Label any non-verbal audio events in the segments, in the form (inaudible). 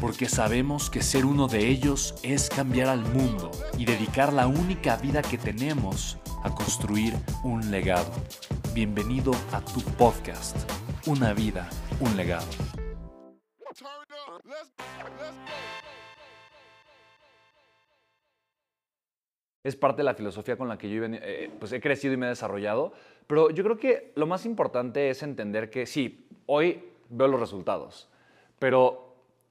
porque sabemos que ser uno de ellos es cambiar al mundo y dedicar la única vida que tenemos a construir un legado. Bienvenido a tu podcast, Una vida, un legado. Es parte de la filosofía con la que yo eh, pues he crecido y me he desarrollado, pero yo creo que lo más importante es entender que sí, hoy veo los resultados, pero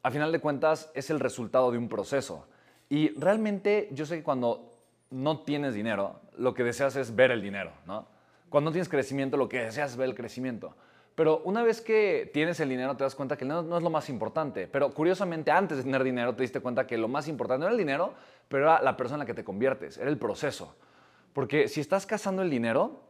a final de cuentas es el resultado de un proceso. Y realmente yo sé que cuando no tienes dinero, lo que deseas es ver el dinero, ¿no? Cuando no tienes crecimiento, lo que deseas es ver el crecimiento. Pero una vez que tienes el dinero, te das cuenta que no, no, es lo más importante. Pero curiosamente, antes de tener dinero, te diste cuenta que lo más importante no era el dinero, pero era la persona en la que te conviertes, era el proceso. Porque si estás cazando el dinero,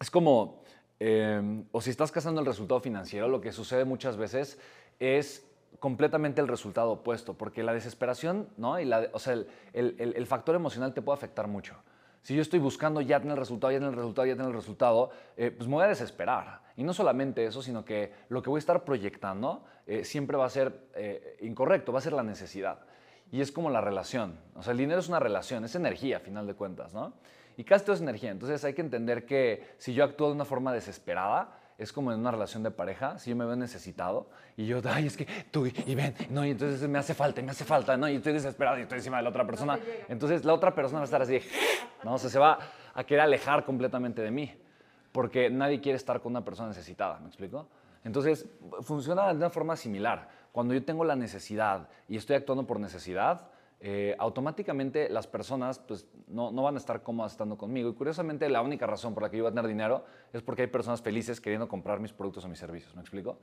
es como, eh, o si estás cazando el resultado financiero, lo que sucede muchas veces es completamente el resultado opuesto, porque la desesperación, ¿no? Y la, o sea, el, el, factor emocional te puede afectar mucho. Si yo estoy buscando ya tener el resultado, ya tener el resultado, ya tener el resultado, eh, pues me voy a desesperar. Y no solamente eso, sino que lo que voy a estar proyectando eh, siempre va a ser eh, incorrecto, va a ser la necesidad. Y es como la relación. O sea, el dinero es una relación, es energía, a final de cuentas, ¿no? Y casi todo es energía. Entonces hay que entender que si yo actúo de una forma desesperada, es como en una relación de pareja, si yo me veo necesitado y yo, ay, es que tú y ven, no, y entonces me hace falta, y me hace falta, no, y estoy desesperado y estoy encima de la otra persona. Entonces la otra persona va a estar así, no, o sea, se va a querer alejar completamente de mí, porque nadie quiere estar con una persona necesitada, ¿me explico? Entonces funciona de una forma similar. Cuando yo tengo la necesidad y estoy actuando por necesidad, eh, automáticamente las personas pues, no, no, van a estar cómodas estando conmigo. Y curiosamente la única razón por la que yo voy a tener dinero es porque hay personas felices queriendo comprar mis productos o mis servicios. ¿Me explico?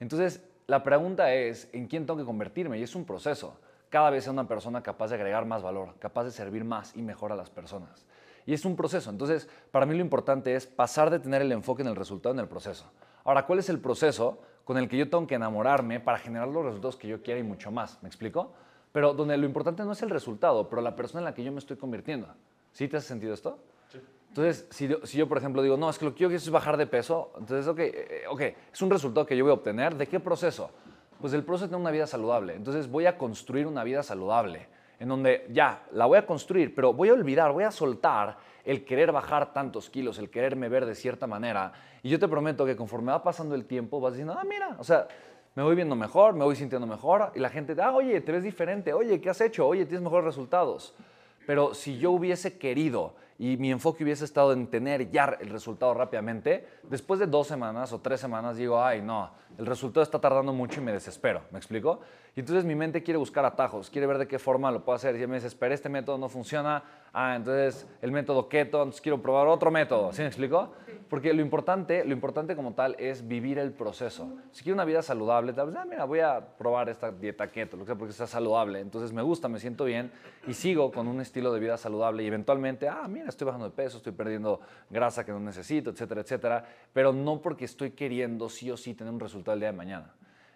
Entonces, la pregunta es, ¿en quién tengo que convertirme? Y es un proceso. Cada vez ser una persona capaz de agregar más valor, capaz de servir más y mejor a las personas. Y es un proceso. Entonces, para mí lo importante es pasar de tener el enfoque en el resultado en el proceso. Ahora, ¿cuál es el proceso con el que yo tengo que enamorarme para generar los resultados que yo quiera y mucho más? ¿Me explico? Pero donde lo importante no es el resultado, pero la persona en la que yo me estoy convirtiendo. ¿Sí te hace sentido esto? Sí. Entonces, si yo, si yo, por ejemplo, digo, no, es que lo que yo quiero es bajar de peso, entonces, ok, eh, ok, es un resultado que yo voy a obtener. ¿De qué proceso? Pues el proceso de tener una vida saludable. Entonces, voy a construir una vida saludable, en donde ya, la voy a construir, pero voy a olvidar, voy a soltar el querer bajar tantos kilos, el quererme ver de cierta manera. Y yo te prometo que conforme va pasando el tiempo, vas diciendo, ah, mira, o sea, me voy viendo mejor, me voy sintiendo mejor y la gente, ah, oye, te ves diferente, oye, ¿qué has hecho? Oye, tienes mejores resultados. Pero si yo hubiese querido y mi enfoque hubiese estado en tener ya el resultado rápidamente, después de dos semanas o tres semanas digo, ay, no, el resultado está tardando mucho y me desespero, ¿me explico? Y entonces mi mente quiere buscar atajos, quiere ver de qué forma lo puedo hacer. Y me desespera, este método no funciona, ah, entonces el método keto, entonces quiero probar otro método, ¿sí me explico? Porque lo importante, lo importante como tal es vivir el proceso. Si quiero una vida saludable, tal vez, ah, mira, voy a probar esta dieta keto, lo que sea, porque está saludable. Entonces me gusta, me siento bien y sigo con un estilo de vida saludable y eventualmente, ah, mira, estoy bajando de peso, estoy perdiendo grasa que no necesito, etcétera, etcétera. Pero no porque estoy queriendo sí o sí tener un resultado el día de mañana.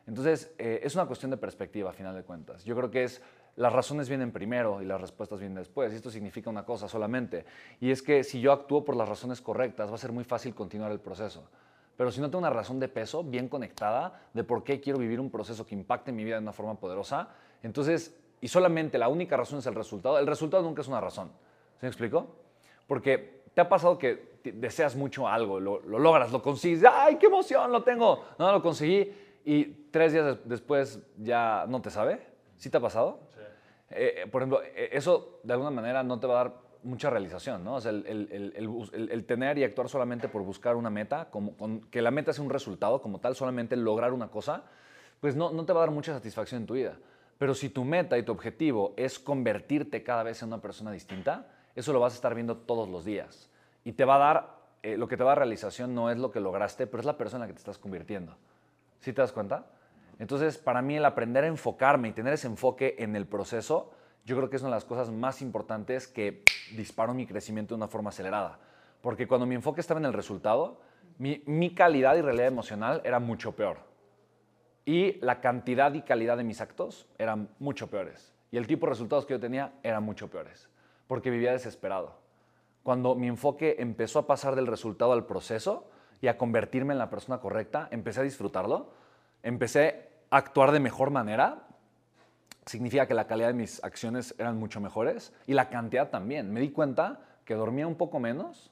Entonces, eh, es una cuestión de perspectiva, a final de cuentas. Yo creo que es las razones vienen primero y las respuestas vienen después. Y esto significa una cosa solamente. Y es que si yo actúo por las razones correctas, va a ser muy fácil continuar el proceso. Pero si no tengo una razón de peso bien conectada de por qué quiero vivir un proceso que impacte mi vida de una forma poderosa, entonces, y solamente la única razón es el resultado, el resultado nunca es una razón. ¿Se me explico? Porque te ha pasado que deseas mucho algo, lo, lo logras, lo consigues, ¡ay, qué emoción, lo tengo! No, lo conseguí y tres días después ya no te sabe. ¿Sí te ha pasado? Sí. Eh, por ejemplo, e, eso de alguna manera no te va a dar mucha realización, ¿no? O sea, el, el- el- el- el tener y actuar solamente por buscar una meta, como, con- que la meta sea un resultado como tal, solamente lograr una cosa, pues no, no te va a dar mucha satisfacción en tu vida. Pero si tu meta y tu objetivo es convertirte cada vez en una persona distinta, eso lo vas a estar viendo todos los días. Y te va a dar, eh, lo que te va a dar realización no es lo que lograste, pero es la persona en la que te estás convirtiendo. ¿Sí te das cuenta? Entonces, para mí el aprender a enfocarme y tener ese enfoque en el proceso, yo creo que es una de las cosas más importantes que disparó mi crecimiento de una forma acelerada. Porque cuando mi enfoque estaba en el resultado, mi, calidad y realidad emocional era mucho peor. Y la cantidad y calidad de mis actos eran mucho peores. Y el tipo de resultados que yo tenía eran mucho peores. Porque vivía desesperado. Cuando mi enfoque empezó a pasar del resultado al proceso y a convertirme en la persona correcta, empecé a disfrutarlo, empecé a actuar de mejor manera, significa que la calidad de mis acciones eran mucho mejores y la cantidad también. Me di cuenta que dormía un poco menos,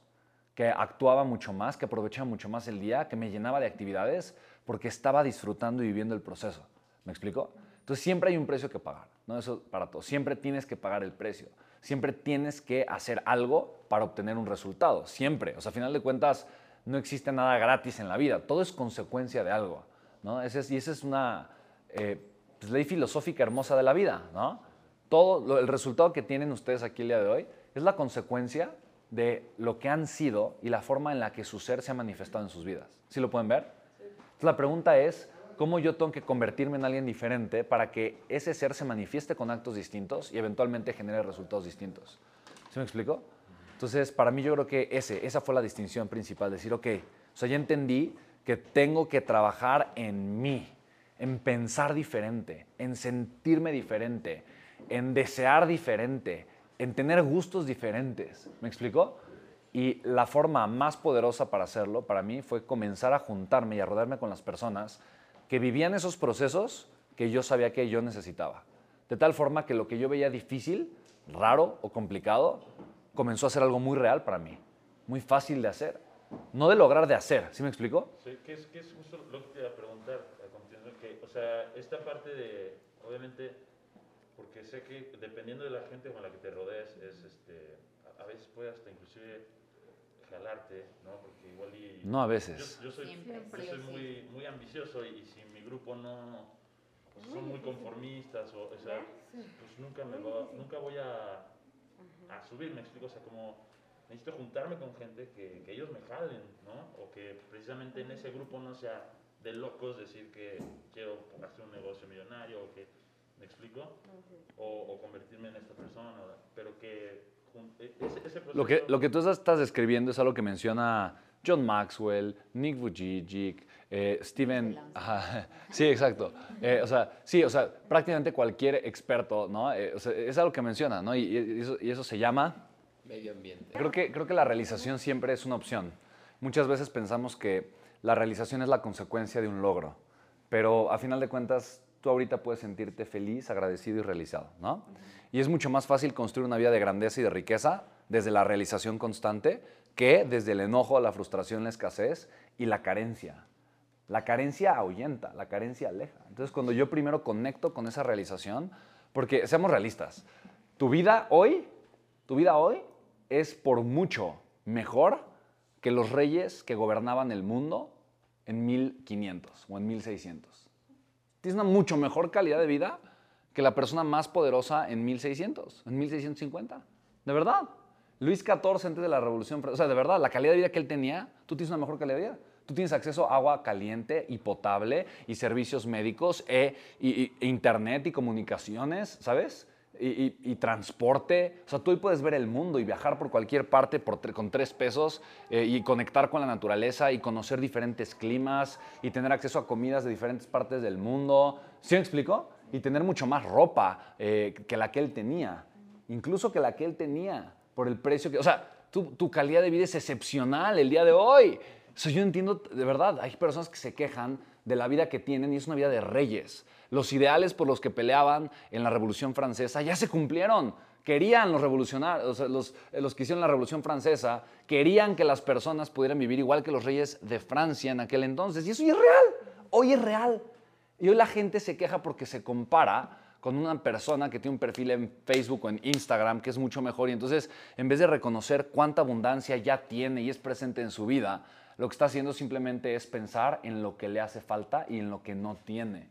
que actuaba mucho más, que aprovechaba mucho más el día, que me llenaba de actividades porque estaba disfrutando y viviendo el proceso. ¿Me explico? Entonces siempre hay un precio que pagar, ¿no? Eso para todo. Siempre tienes que pagar el precio. Siempre tienes que hacer algo para obtener un resultado. Siempre. O sea, a final de cuentas, no existe nada gratis en la vida. Todo es consecuencia de algo, ¿no? Y esa es una eh, pues, ley filosófica hermosa de la vida, ¿no? Todo el resultado que tienen ustedes aquí el día de hoy es la consecuencia de lo que han sido y la forma en la que su ser se ha manifestado en sus vidas. ¿Sí lo pueden ver? La pregunta es, ¿cómo yo tengo que convertirme en alguien diferente para que ese ser se manifieste con actos distintos y eventualmente genere resultados distintos? ¿Sí me explico? Entonces, para mí yo creo que ese, esa fue la distinción principal, decir, ok, o sea, ya entendí que tengo que trabajar en mí, en pensar diferente, en sentirme diferente, en desear diferente, en tener gustos diferentes. ¿Me explico? Y la forma más poderosa para hacerlo, para mí, fue comenzar a juntarme y a rodearme con las personas que vivían esos procesos que yo sabía que yo necesitaba. De tal forma que lo que yo veía difícil, raro o complicado, comenzó a ser algo muy real para mí, muy fácil de hacer. No de lograr de hacer, ¿sí me explico? Sí, que es, que es justo lo que te iba a preguntar a continuación, que, o sea, esta parte de, obviamente, porque sé que dependiendo de la gente con la que te rodees, es, este, a, a veces puede hasta inclusive jalarte, ¿no? Porque igual y... No a veces. Yo, yo soy, Siempre. yo soy Sí. muy, muy ambicioso y, si mi grupo no, pues, son muy conformistas o, o sea, pues nunca, me va- nunca voy a, a subir, me explico, o sea, como necesito juntarme con gente que, que ellos me jalen, ¿no? O que precisamente en ese grupo no sea de locos decir que quiero hacer un negocio millonario o que, ¿me explico? O, o convertirme en esta persona, pero que e- ese, ese proceso... Lo que, lo que tú estás describiendo es algo que menciona John Maxwell, Nick Vujicic, eh, Steven... Ajá, (laughs) sí, exacto. Eh, o sea, sí, o sea, prácticamente cualquier experto, ¿no? Eh, o sea, es algo que menciona, ¿no? Y, y eso, y eso se llama... Medio ambiente. Creo que, creo que la realización siempre es una opción. Muchas veces pensamos que la realización es la consecuencia de un logro, pero a final de cuentas tú ahorita puedes sentirte feliz, agradecido y realizado, ¿no? Y es mucho más fácil construir una vida de grandeza y de riqueza desde la realización constante que desde el enojo, la frustración, la escasez y la carencia. La carencia ahuyenta, la carencia aleja. Entonces, cuando yo primero conecto con esa realización, porque seamos realistas, tu vida hoy, tu vida hoy es por mucho mejor que los reyes que gobernaban el mundo en 1500 o en 1600. Tienes una mucho mejor calidad de vida que la persona más poderosa en 1600, en 1650. De verdad. Luis XIV antes de la Revolución o sea, de verdad, la calidad de vida que él tenía, tú tienes una mejor calidad de vida. Tú tienes acceso a agua caliente y potable y servicios médicos e, y- e internet y comunicaciones, ¿sabes? Y, y- y transporte. O sea, tú hoy puedes ver el mundo y viajar por cualquier parte por tre- con tres pesos eh, y conectar con la naturaleza y conocer diferentes climas y tener acceso a comidas de diferentes partes del mundo. ¿Sí me explico? Y tener mucho más ropa eh, que la que él tenía. Incluso que la que él tenía por el precio que... O sea, tu, tu calidad de vida es excepcional el día de hoy. Eso yo entiendo, de verdad, hay personas que se quejan de la vida que tienen y es una vida de reyes. Los ideales por los que peleaban en la Revolución Francesa ya se cumplieron. Querían los revolucionarios, sea, los, eh, los que hicieron la Revolución Francesa, querían que las personas pudieran vivir igual que los reyes de Francia en aquel entonces. Y eso ya es real. Hoy es real. Y hoy la gente se queja porque se compara con una persona que tiene un perfil en Facebook o en Instagram que es mucho mejor y entonces en vez de reconocer cuánta abundancia ya tiene y es presente en su vida, lo que está haciendo simplemente es pensar en lo que le hace falta y en lo que no tiene.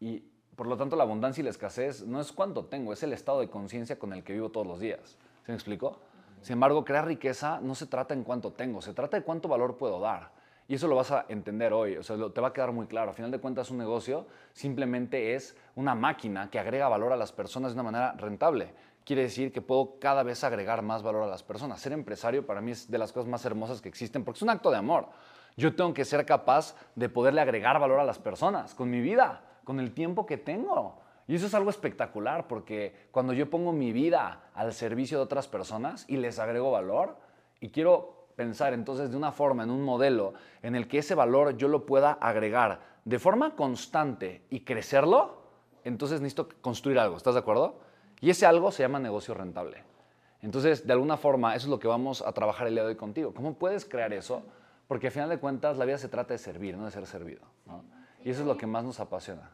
Y por lo tanto la abundancia y la escasez no es cuánto tengo, es el estado de conciencia con el que vivo todos los días. ¿Se me explicó? Sin embargo, crear riqueza no se trata en cuánto tengo, se trata de cuánto valor puedo dar. Y eso lo vas a entender hoy, o sea, te va a quedar muy claro. A final de cuentas, un negocio simplemente es una máquina que agrega valor a las personas de una manera rentable. Quiere decir que puedo cada vez agregar más valor a las personas. Ser empresario para mí es de las cosas más hermosas que existen porque es un acto de amor. Yo tengo que ser capaz de poderle agregar valor a las personas con mi vida, con el tiempo que tengo. Y eso es algo espectacular porque cuando yo pongo mi vida al servicio de otras personas y les agrego valor y quiero pensar entonces de una forma, en un modelo en el que ese valor yo lo pueda agregar de forma constante y crecerlo, entonces necesito construir algo, ¿estás de acuerdo? Y ese algo se llama negocio rentable. Entonces, de alguna forma, eso es lo que vamos a trabajar el día de hoy contigo. ¿Cómo puedes crear eso? Porque al final de cuentas la vida se trata de servir, no de ser servido. Y eso es lo que más nos apasiona.